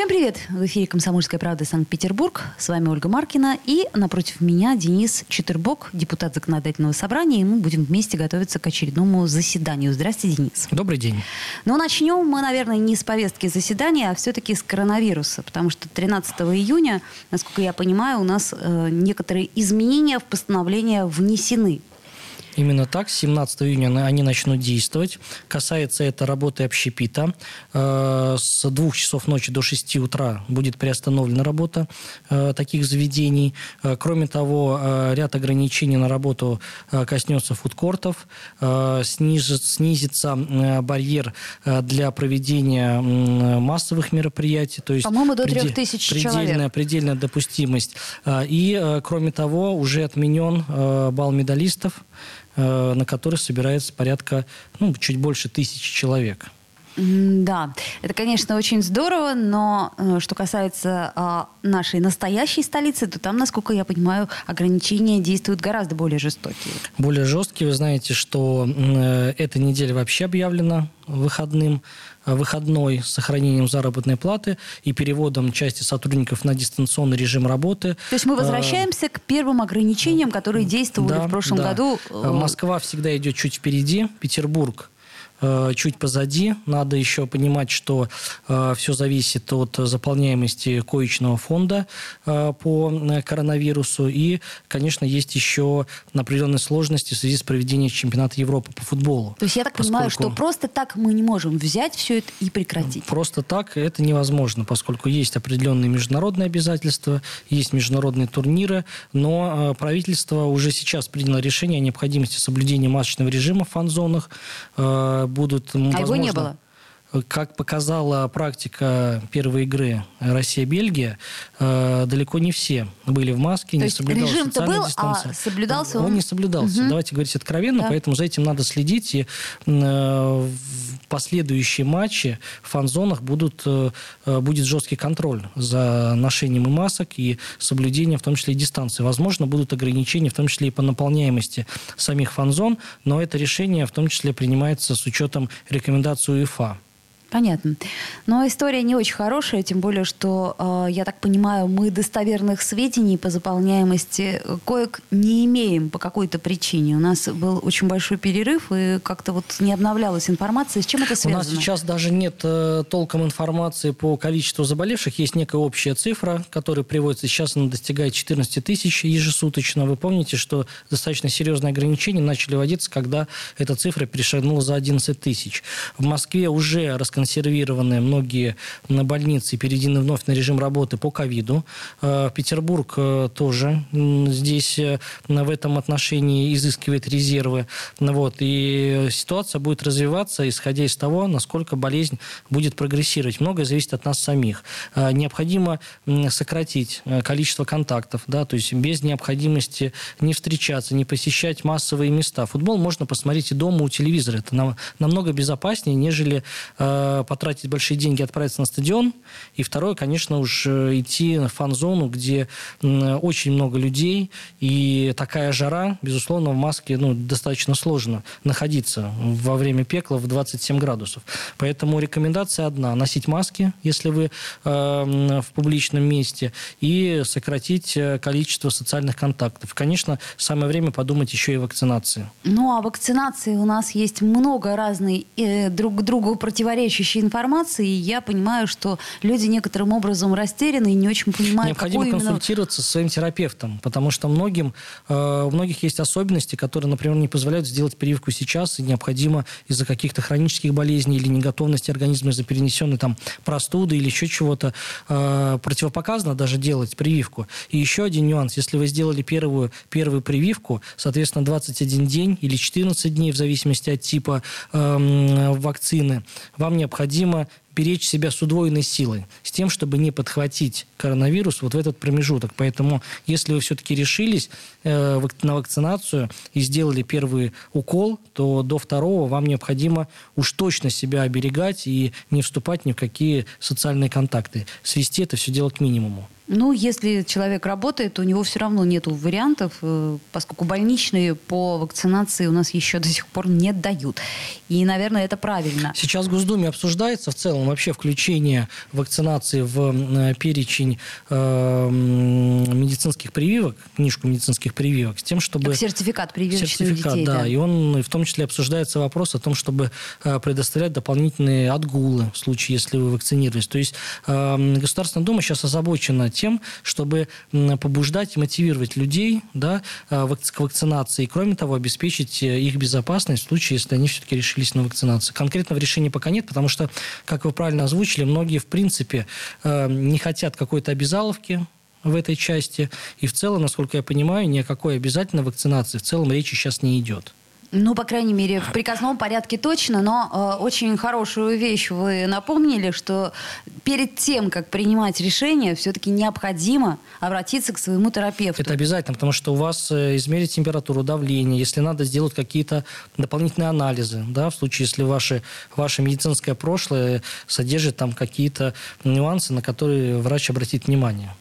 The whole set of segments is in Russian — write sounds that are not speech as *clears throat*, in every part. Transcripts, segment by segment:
Всем привет! В эфире «Комсомольская правда» Санкт-Петербург. С вами Ольга Маркина. И напротив меня Денис Четербок, депутат Законодательного собрания. И мы будем вместе готовиться к очередному заседанию. Здравствуйте, Денис. Добрый день. Ну, начнем мы, наверное, не с повестки заседания, а все-таки с коронавируса. Потому что 13 июня, насколько я понимаю, у нас э, некоторые изменения в постановление внесены. Именно так, с 17 июня они начнут действовать. Касается это работы общепита. Э, с 2 часов ночи до 6 утра будет приостановлена работа э, таких заведений. Э, кроме того, ряд ограничений на работу коснется фудкортов. Снизится барьер для проведения массовых мероприятий. То есть По-моему, до 3000 предельная, человек. Предельная допустимость. И, кроме того, уже отменен бал медалистов. Э, на который собирается порядка, ну, чуть больше тысячи человек. Да, это, конечно, очень здорово, но э, что касается а, нашей настоящей столицы, то там, насколько я понимаю, ограничения действуют гораздо более жестокие. Более жесткие. Вы знаете, что э, эта неделя вообще объявлена выходным, э, выходной с сохранением заработной платы и переводом части сотрудников на дистанционный режим работы. То есть мы возвращаемся к первым ограничениям, которые действовали да, в прошлом да. году. Москва всегда идет чуть впереди, Петербург Э, чуть позади. Надо еще понимать, что э, все зависит от заполняемости коечного фонда э, по коронавирусу. И, конечно, есть еще определенные сложности в связи с проведением чемпионата Европы по футболу. То есть я так поскольку... понимаю, что просто так мы не можем взять все это и прекратить? Просто так это невозможно, поскольку есть определенные международные обязательства, есть международные турниры, но правительство уже сейчас приняло решение о необходимости соблюдения масочного режима в фан-зонах, будут... А возможно, его не было? Как показала практика первой игры Россия-Бельгия, э, далеко не все были в маске, То не есть соблюдалась режим-то был, дистанция. а соблюдался он? Он не соблюдался. Угу. Давайте говорить откровенно, да. поэтому за этим надо следить. И э, последующие матчи в фан-зонах будут, э, будет жесткий контроль за ношением и масок, и соблюдением, в том числе и дистанции. Возможно, будут ограничения, в том числе и по наполняемости самих фан-зон, но это решение в том числе принимается с учетом рекомендаций УЕФА. Понятно. Но история не очень хорошая, тем более, что, э, я так понимаю, мы достоверных сведений по заполняемости коек не имеем по какой-то причине. У нас был очень большой перерыв, и как-то вот не обновлялась информация. С чем это связано? У нас сейчас даже нет э, толком информации по количеству заболевших. Есть некая общая цифра, которая приводится. Сейчас она достигает 14 тысяч ежесуточно. Вы помните, что достаточно серьезные ограничения начали вводиться, когда эта цифра перешагнула за 11 тысяч. В Москве уже расконсервированы законсервированы многие больницы, переведены вновь на режим работы по ковиду. Э, Петербург э, тоже здесь э, в этом отношении изыскивает резервы. Вот. И ситуация будет развиваться, исходя из того, насколько болезнь будет прогрессировать. Многое зависит от нас самих. Необходимо сократить количество контактов, да, то есть без необходимости не встречаться, не посещать массовые места. Футбол можно посмотреть и дома у телевизора. Это намного безопаснее, нежели Э, потратить большие деньги, отправиться на стадион. И второе, конечно, уж э, идти в фан-зону, где очень много людей. И такая жара, безусловно, в маске ну, достаточно сложно находиться во время пекла в 27 градусов. Поэтому рекомендация одна. Носить маски, если вы э, в публичном месте, и сократить э, количество социальных контактов. Конечно, самое время подумать еще и о вакцинации. Ну, а вакцинации у нас есть много разной э, друг другу противоречащей противоречащей информации, и я понимаю, что люди некоторым образом растеряны и не очень понимают, Необходимо какой консультироваться именно... со своим терапевтом, потому что многим, э, у многих есть особенности, которые, например, не позволяют сделать прививку сейчас, и необходимо из-за каких-то хронических болезней или неготовности организма из-за перенесенной там простуды или еще чего-то э, противопоказано даже делать прививку. И еще один нюанс, если вы сделали первую, первую прививку, соответственно, 21 день или 14 дней, в зависимости от типа э, вакцины, вам необходимо беречь себя с удвоенной силой, с тем, чтобы не подхватить коронавирус вот в этот промежуток. Поэтому, если вы все-таки решились э, на вакцинацию и сделали первый укол, то до второго вам необходимо уж точно себя оберегать и не вступать ни в какие социальные контакты. Свести это все дело к минимуму. Ну, если человек работает, у него все равно нет вариантов, э, поскольку больничные по вакцинации у нас еще до сих пор не дают. И, наверное, это правильно. Сейчас в Госдуме обсуждается в целом вообще включение вакцинации в э, перечень э, медицинских прививок, книжку медицинских прививок, с тем, чтобы... Как сертификат прививочный сертификат, детей. Да, да, и он в том числе обсуждается вопрос о том, чтобы предоставлять дополнительные отгулы в случае, если вы вакцинировались. То есть э, Государственная Дума сейчас озабочена тем, чтобы побуждать и мотивировать людей да, э, к вакцинации. И, кроме того, обеспечить э, их безопасность в случае, если они все-таки решились на вакцинацию. Конкретного решения пока нет, потому что, как вы правильно озвучили, многие, в принципе, э, не хотят какой-то обязаловки, в этой части. И в целом, насколько я понимаю, ни о какой обязательной вакцинации в целом речи сейчас не идет. Ну, по крайней мере, в приказном порядке точно, но э, очень хорошую вещь вы напомнили, что перед тем, как принимать решение, все-таки необходимо обратиться к своему терапевту. Это обязательно, потому что у вас э, измерить температуру, давление, если надо сделать какие-то дополнительные анализы, да, в случае, если ваше, ваше медицинское прошлое содержит там какие-то нюансы, на которые врач обратит внимание.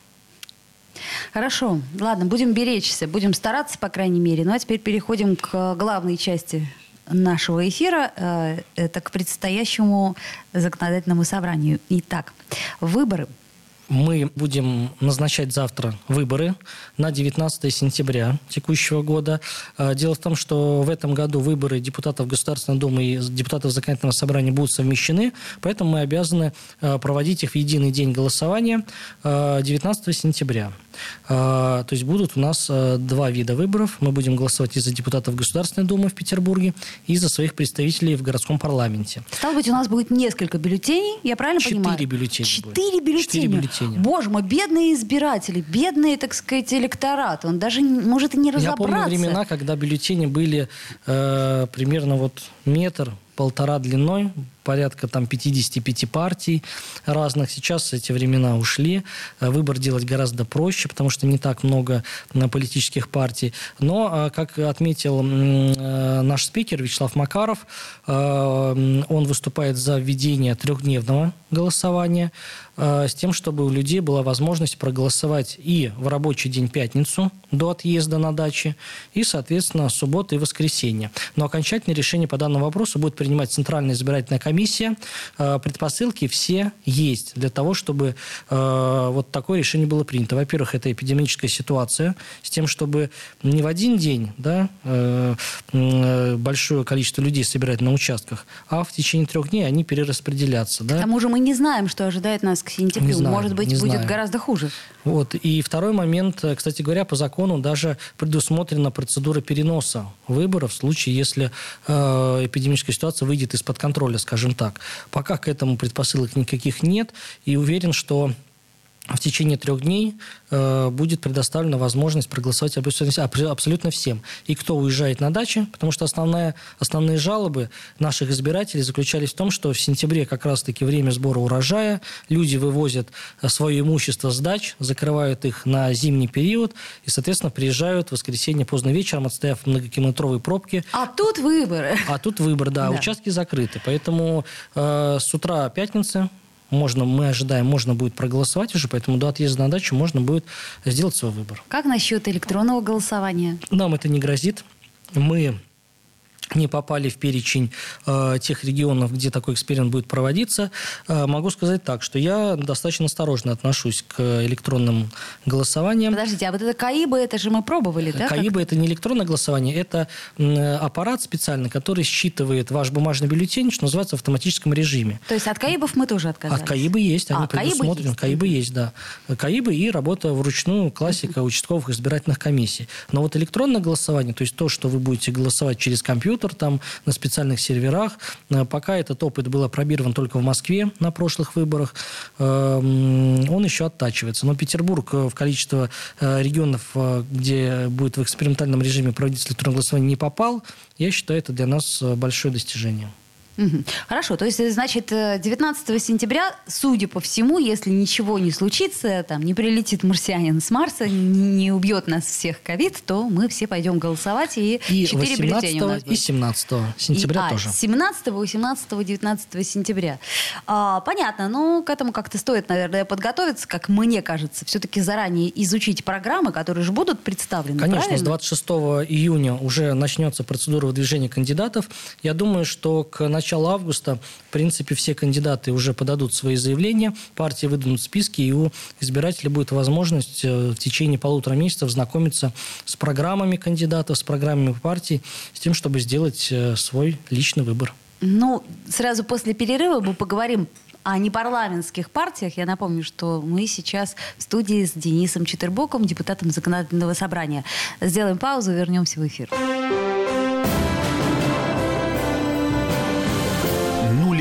Хорошо, ладно, будем беречься, будем стараться, по крайней мере. Ну а теперь переходим к главной части нашего эфира, э, это к предстоящему законодательному собранию. Итак, выборы – мы будем назначать завтра выборы на 19 сентября текущего года. А, дело в том, что в этом году выборы депутатов Государственной Думы и депутатов Законодательного собрания будут совмещены, поэтому мы обязаны а, проводить их в единый день голосования 19 а, сентября. То есть будут у нас два вида выборов. Мы будем голосовать и за депутатов Государственной Думы в Петербурге, и за своих представителей в городском парламенте. Стало быть, у нас будет несколько бюллетеней, я правильно Четыре понимаю? Бюллетеня Четыре бюллетеня. Четыре бюллетеня бюллетеня. Боже мой, бедные избиратели, бедные, так сказать, электорат. Он даже может и не разобраться. Я помню времена, когда бюллетени были э, примерно вот метр, полтора длиной, порядка там 55 партий разных. Сейчас эти времена ушли. Э, выбор делать гораздо проще, потому что не так много э, политических партий. Но, э, как отметил наш спикер Вячеслав Макаров, он выступает за введение трехдневного голосования с тем, чтобы у людей была возможность проголосовать и в рабочий день пятницу до отъезда на даче, и, соответственно, субботу и воскресенье. Но окончательное решение по данному вопросу будет принимать Центральная избирательная комиссия комиссия. Э, предпосылки все есть для того, чтобы э, вот такое решение было принято. Во-первых, это эпидемическая ситуация с тем, чтобы не в один день да, э, большое количество людей собирать на участках, а в течение трех дней они перераспределятся. Да? К тому же мы не знаем, что ожидает нас к сентябрю. Не знаем, Может быть, будет знаем. гораздо хуже. Вот. И второй момент, кстати говоря, по закону даже предусмотрена процедура переноса выборов в случае, если эпидемическая ситуация выйдет из-под контроля, скажем скажем так. Пока к этому предпосылок никаких нет, и уверен, что в течение трех дней э, будет предоставлена возможность проголосовать абсолютно всем. И кто уезжает на даче, потому что основная, основные жалобы наших избирателей заключались в том, что в сентябре как раз-таки время сбора урожая, люди вывозят э, свое имущество с дач, закрывают их на зимний период и, соответственно, приезжают в воскресенье поздно вечером, отстояв многокилометровые пробки. А тут выборы. А тут выбор, да, да. участки закрыты. Поэтому э, с утра пятницы можно, мы ожидаем, можно будет проголосовать уже, поэтому до отъезда на дачу можно будет сделать свой выбор. Как насчет электронного голосования? Нам это не грозит. Мы не попали в перечень э, тех регионов, где такой эксперимент будет проводиться, э, могу сказать так, что я достаточно осторожно отношусь к электронным голосованиям. Подождите, а вот это КАИБы, это же мы пробовали, да? КАИБы – это не электронное голосование, это э, аппарат специальный, который считывает ваш бумажный бюллетень, что называется, в автоматическом режиме. То есть от КАИБов мы тоже отказались? От КАИБы есть, они а, предусмотрены. КАИБы есть, да. КАИБы и работа вручную, классика *laughs* участковых избирательных комиссий. Но вот электронное голосование, то есть то, что вы будете голосовать через компьютер, компьютер там на специальных серверах. Э, пока этот опыт был опробирован только в Москве на прошлых выборах, эм, он еще оттачивается. Но Петербург э, в количество э, регионов, где будет в экспериментальном режиме проводить электронное голосование, не попал. Я считаю, это для нас большое достижение. Хорошо, то есть, значит, 19 э, сентября, судя по всему, если ничего не случится, там не прилетит марсианин с Марса, не, убьет нас всех ковид, то мы все пойдем голосовать, и, и 4 бюллетеня у нас будет. И 17 сентября и, тоже. А, 17, 18, 19 сентября. А, понятно, ну, к этому как-то стоит, наверное, подготовиться, как мне кажется, все-таки заранее изучить программы, которые же будут представлены, Конечно, правильно? с 26 июня уже начнется процедура выдвижения кандидатов. Я думаю, что к началу начала августа, в принципе, все кандидаты уже подадут свои заявления, партии выдадут списки, и у избирателя будет возможность э, в течение полутора месяцев знакомиться с программами кандидатов, с программами партий, с тем, чтобы сделать э, свой личный выбор. Ну, сразу после перерыва мы поговорим о непарламентских партиях. Я напомню, что мы сейчас в студии с Денисом Четербоком, депутатом Законодательного собрания. Сделаем паузу, вернемся в эфир.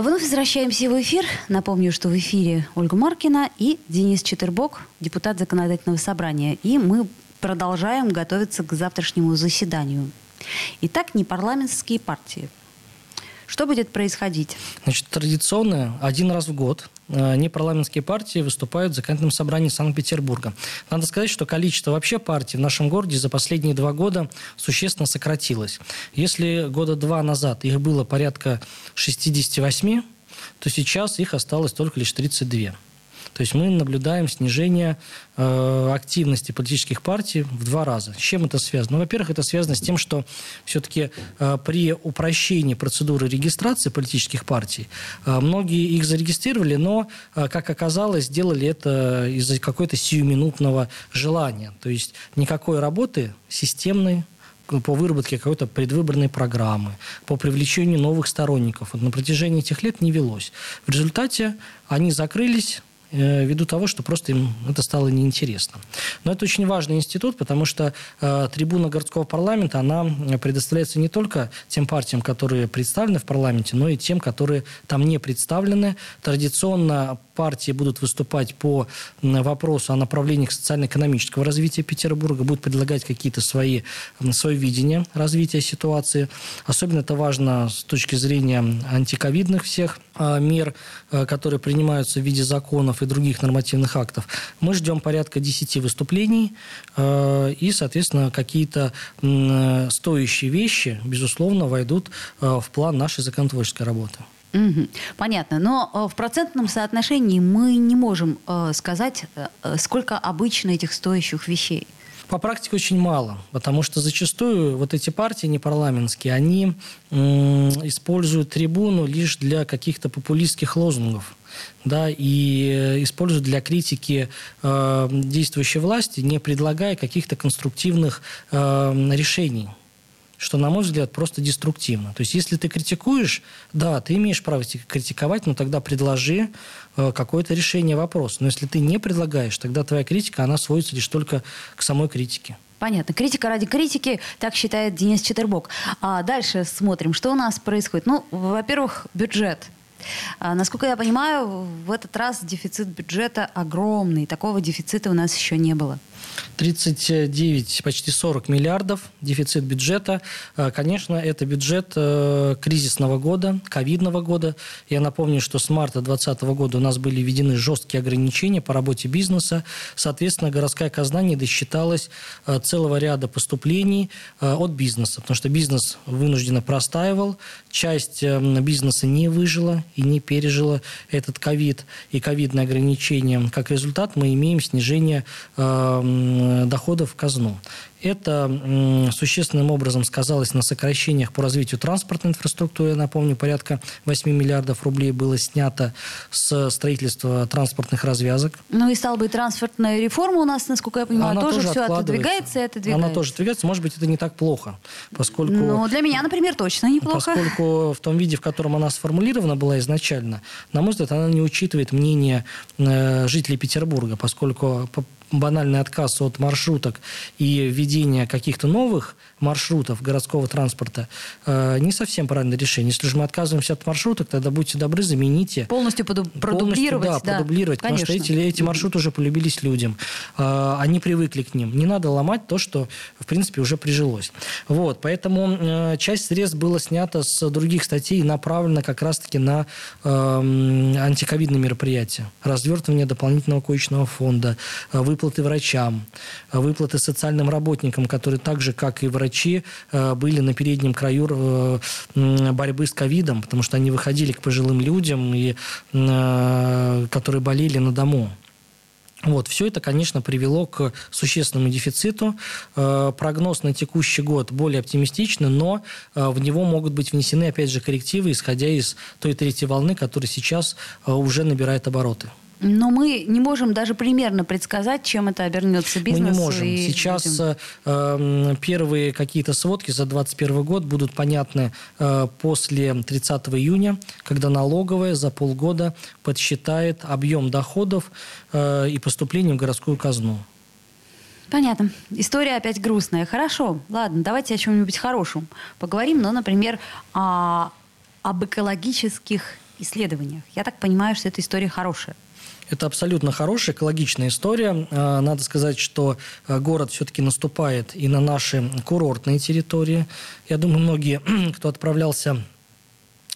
Вновь возвращаемся в эфир. Напомню, что в эфире Ольга Маркина и Денис Четербок, депутат Законодательного собрания. И мы продолжаем готовиться к завтрашнему заседанию. Итак, непарламентские партии. Что будет происходить? Значит, традиционно один раз в год Э, непарламентские партии выступают в законодательном собрании Санкт-Петербурга. Надо сказать, что количество вообще партий в нашем городе за последние два года существенно сократилось. Если года два назад их было порядка 68, то сейчас их осталось только лишь 32. То есть мы наблюдаем снижение э, активности политических партий в два раза. С чем это связано? Ну, во-первых, это связано с тем, что все-таки э, при упрощении процедуры регистрации политических партий э, многие их зарегистрировали, но, как оказалось, сделали это из-за какой-то сиюминутного желания. То есть никакой работы системной по выработке какой-то предвыборной программы, по привлечению новых сторонников на протяжении этих лет не велось. В результате они закрылись, ввиду того, что просто им это стало неинтересно. Но это очень важный институт, потому что э, трибуна городского парламента, она предоставляется не только тем партиям, которые представлены в парламенте, но и тем, которые там не представлены. Традиционно партии будут выступать по вопросу о направлениях социально-экономического развития Петербурга, будут предлагать какие-то свои, свое видение развития ситуации. Особенно это важно с точки зрения антиковидных всех а, мер, а, которые принимаются в виде законов и других нормативных актов. Мы ждем порядка 10 выступлений а, и, соответственно, какие-то стоящие вещи, безусловно, войдут в план нашей законотворческой работы. Угу. Понятно. Но э, в процентном соотношении мы не можем э, сказать, э, сколько обычно этих стоящих вещей. По практике очень мало, потому что зачастую вот эти партии непарламентские, они используют трибуну лишь для каких-то популистских лозунгов да, и используют для критики э, действующей власти, не предлагая каких-то конструктивных э, решений что, на мой взгляд, просто деструктивно. То есть, если ты критикуешь, да, ты имеешь право критиковать, но тогда предложи э, какое-то решение вопроса. Но если ты не предлагаешь, тогда твоя критика, она сводится лишь только к самой критике. Понятно. Критика ради критики, так считает Денис Четербок. А дальше смотрим, что у нас происходит. Ну, во-первых, бюджет. А, насколько я понимаю, в этот раз дефицит бюджета огромный. Такого дефицита у нас еще не было. 39, почти 40 миллиардов дефицит бюджета. Э, конечно, это бюджет э, кризисного года, ковидного года. Я напомню, что с марта 2020 года у нас были введены жесткие ограничения по работе бизнеса. Соответственно, городская казна не досчиталась э, целого ряда поступлений от бизнеса, потому что бизнес вынужденно простаивал, часть бизнеса не выжила и не пережила этот ковид и ковидные ограничения. Как результат мы имеем снижение доходов в казну. Это существенным образом сказалось на сокращениях по развитию транспортной инфраструктуры. Я напомню, порядка 8 миллиардов рублей было снято с строительства транспортных развязок. Ну и стала бы транспортная реформа у нас, насколько я понимаю, Она тоже, тоже все отодвигается и отодвигается. Она тоже двигается. Может быть, это не так плохо, поскольку... Ну, для меня, например, точно неплохо. Поскольку в том виде, в котором она сформулирована была изначально, на мой взгляд, она не учитывает мнение э, жителей Петербурга, поскольку банальный отказ от маршруток и введение каких-то новых маршрутов городского транспорта э, не совсем правильное решение. Если же мы отказываемся от маршруток, тогда будьте добры, замените. Полностью продублировать. Полностью, да, продублировать, потому что эти, эти маршруты уже полюбились людям. Э, они привыкли к ним. Не надо ломать то, что, в принципе, уже прижилось. Вот, поэтому э, часть средств было снято с других статей и направлено как раз-таки на э, антиковидные мероприятия. Развертывание дополнительного коечного фонда, выплаты врачам, выплаты социальным работникам, которые так же, как и врачи, врачи э, были на переднем краю э, борьбы с ковидом, потому что они выходили к пожилым людям, и, э, которые болели на дому. Вот, все это, конечно, привело к существенному дефициту. Прогноз на текущий год более оптимистичный, но в него могут быть внесены, опять же, коррективы, исходя из той третьей волны, которая сейчас уже набирает обороты. Но мы не можем даже примерно предсказать, чем это обернется бизнесу. Мы не можем. Сейчас э, первые какие-то сводки за 2021 год будут понятны э, после 30 июня, когда налоговая за полгода подсчитает объем доходов э, и поступлений в городскую казну. Понятно. История опять грустная. Хорошо. Ладно, давайте о чем-нибудь хорошем поговорим. Ну, например, о, об экологических исследованиях. Я так понимаю, что эта история хорошая. Это абсолютно хорошая, экологичная история. А, надо сказать, что а, город все-таки наступает и на наши курортные территории. Я думаю, многие, *clears throat* кто отправлялся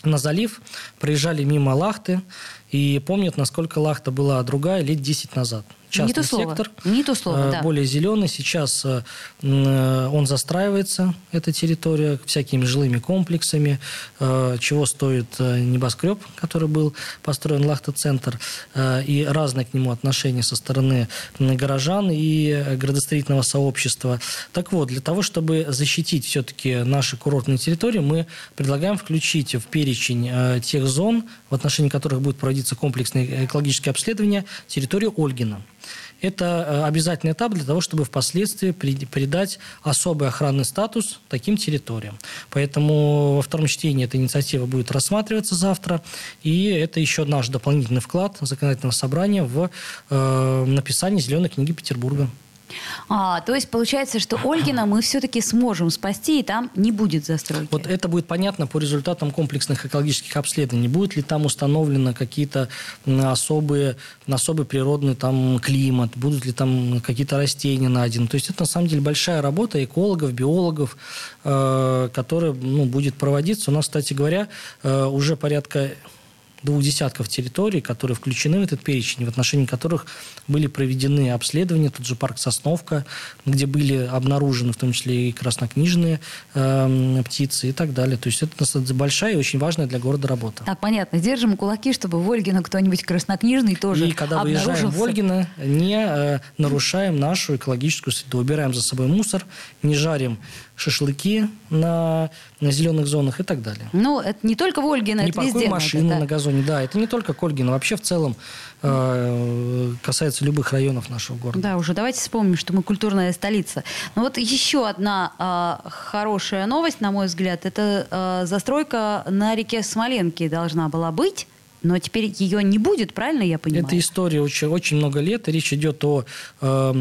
на залив, проезжали мимо Лахты и помнят, насколько Лахта была другая лет 10 назад частный не то сектор. Слово. Не то слово, э, да. Более зеленый. Сейчас э, э, он застраивается, эта территория, всякими жилыми комплексами, чего стоит небоскреб, который был построен Лахта-центр, и разные к нему отношения со стороны горожан и градостроительного сообщества. Так вот, для того, чтобы защитить все-таки наши курортные территории, мы предлагаем включить в перечень тех зон, в отношении которых будет проводиться комплексное экологическое обследование, территорию Ольгина. Это э, обязательный этап для того, чтобы впоследствии придать особый охранный статус таким территориям. Поэтому во втором чтении эта инициатива будет рассматриваться завтра, и это еще наш дополнительный вклад законодательного собрания в э, написание «Зеленой книги Петербурга». А, то есть получается, что Ольгина мы все-таки сможем спасти, и там не будет застройки. Вот это будет понятно по результатам комплексных экологических обследований. Будет ли там установлено какие-то особые, особый природный там климат, будут ли там какие-то растения найдены. То есть это на самом деле большая работа экологов, биологов, э, которая ну, будет проводиться. У нас, кстати говоря, э, уже порядка двух десятков территорий, которые включены в этот перечень, в отношении которых были проведены обследования, тот же парк Сосновка, где были обнаружены в том числе и краснокнижные э, птицы и так далее. То есть это большая и очень важная для города работа. Так, понятно. Держим кулаки, чтобы в Ольгино кто-нибудь краснокнижный тоже И когда выезжаем в Ольгино, не э, нарушаем нашу экологическую среду. Убираем за собой мусор, не жарим шашлыки на, на зеленых зонах и так далее. Ну, это не только в Ольгино, не это везде. машины это, да. на газоне, да, это не только Ольгино, вообще в целом э, касается любых районов нашего города. Да, уже давайте вспомним, что мы культурная столица. Ну вот еще одна э, хорошая новость, на мой взгляд, это э, застройка на реке Смоленки должна была быть но теперь ее не будет, правильно я понимаю? Это история очень, очень много лет. Речь идет о э,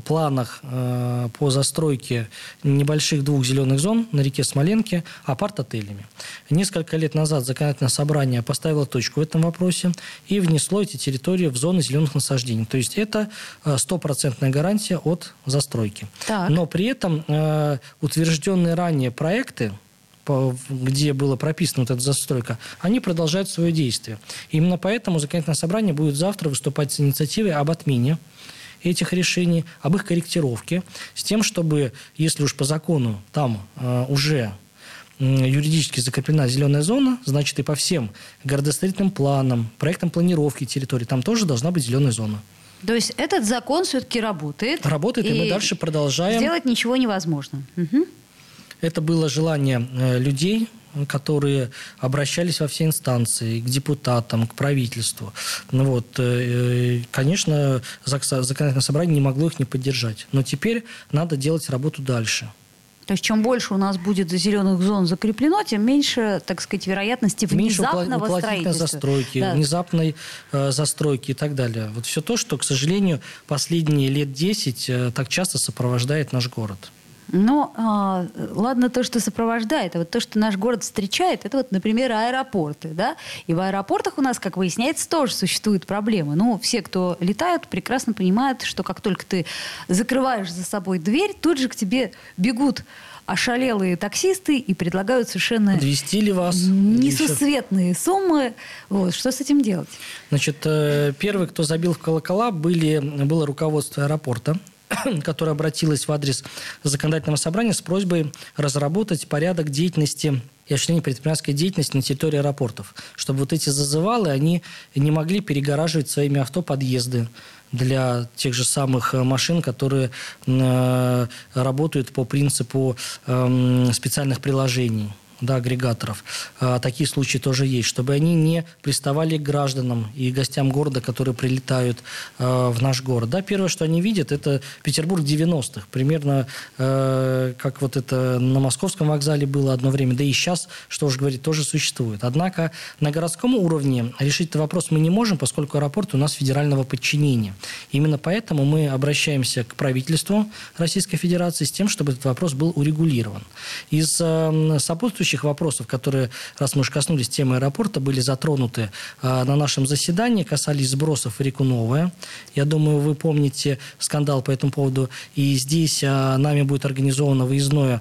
планах э, по застройке небольших двух зеленых зон на реке Смоленке апарт-отелями. Несколько лет назад законодательное собрание поставило точку в этом вопросе и внесло эти территории в зоны зеленых насаждений. То есть это э, стопроцентная гарантия от застройки. Так. Но при этом э, утвержденные ранее проекты где было прописано вот эта застройка, они продолжают свое действие. Именно поэтому законодательное собрание будет завтра выступать с инициативой об отмене этих решений, об их корректировке, с тем, чтобы, если уж по закону там э, уже юридически закреплена зеленая зона, значит и по всем городостроительным планам, проектам планировки территории, там тоже должна быть зеленая зона. То есть этот закон все-таки работает. Работает, и, и мы дальше продолжаем. Сделать ничего невозможно. Угу. Это было желание э, людей, которые обращались во все инстанции, к депутатам, к правительству. Ну вот, э, конечно, законодательное собрание не могло их не поддержать. Но теперь надо делать работу дальше. То есть чем больше у нас будет зеленых зон закреплено, тем меньше, так сказать, вероятности внезапного меньше строительства. застройки, да. внезапной э, застройки и так далее. Вот все то, что, к сожалению, последние лет 10 э, так часто сопровождает наш город. Но а, ладно то, что сопровождает, а вот то, что наш город встречает, это вот, например, аэропорты, да? И в аэропортах у нас, как выясняется, тоже существуют проблемы. Ну, все, кто летают, прекрасно понимают, что как только ты закрываешь за собой дверь, тут же к тебе бегут ошалелые таксисты и предлагают совершенно Подвести ли вас? несусветные суммы. Вот, что с этим делать? Значит, э, первый, кто забил в колокола, были, было руководство аэропорта. *coughs* которая обратилась в адрес законодательного собрания с просьбой разработать порядок деятельности и осуществления предпринимательской деятельности на территории аэропортов, чтобы вот эти зазывалы, они не могли перегораживать своими авто подъезды для тех же самых э, машин, которые э, работают по принципу э, специальных приложений да, агрегаторов. А, такие случаи тоже есть, чтобы они не приставали к гражданам и гостям города, которые прилетают а, в наш город. Да, первое, что они видят, это Петербург 90-х, примерно а, как вот это на Московском вокзале было одно время, да и сейчас, что уж говорить, тоже существует. Однако на городском уровне решить этот вопрос мы не можем, поскольку аэропорт у нас федерального подчинения. Именно поэтому мы обращаемся к правительству Российской Федерации с тем, чтобы этот вопрос был урегулирован. Из сопутствующих текущих вопросов, которые, раз мы уже коснулись темы аэропорта, были затронуты а, на нашем заседании, касались сбросов в реку Новая. Я думаю, вы помните скандал по этому поводу. И здесь а, нами будет организовано выездное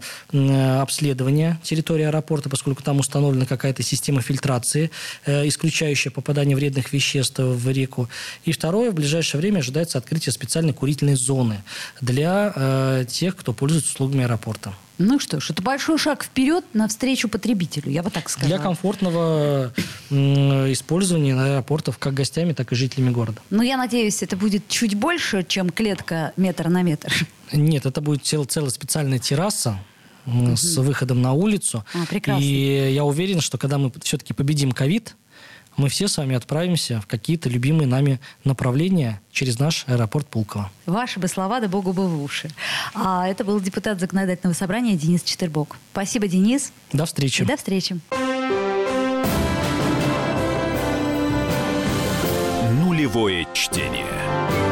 обследование территории аэропорта, поскольку там установлена какая-то система фильтрации, э, исключающая попадание вредных веществ в реку. И второе, в ближайшее время ожидается открытие специальной курительной зоны для э, тех, кто пользуется услугами аэропорта. Ну что ж, это большой шаг вперед навстречу потребителю, я бы так сказала. Для комфортного использования аэропортов как гостями, так и жителями города. Ну, я надеюсь, это будет чуть больше, чем клетка метр на метр. Нет, это будет цел, целая специальная терраса, с выходом на улицу. А, прекрасно. И я уверен, что когда мы все-таки победим ковид, мы все с вами отправимся в какие-то любимые нами направления через наш аэропорт Пулково. Ваши бы слова, да богу бы в уши. А это был депутат законодательного собрания Денис Четербок. Спасибо, Денис. До встречи. И до встречи. Нулевое чтение.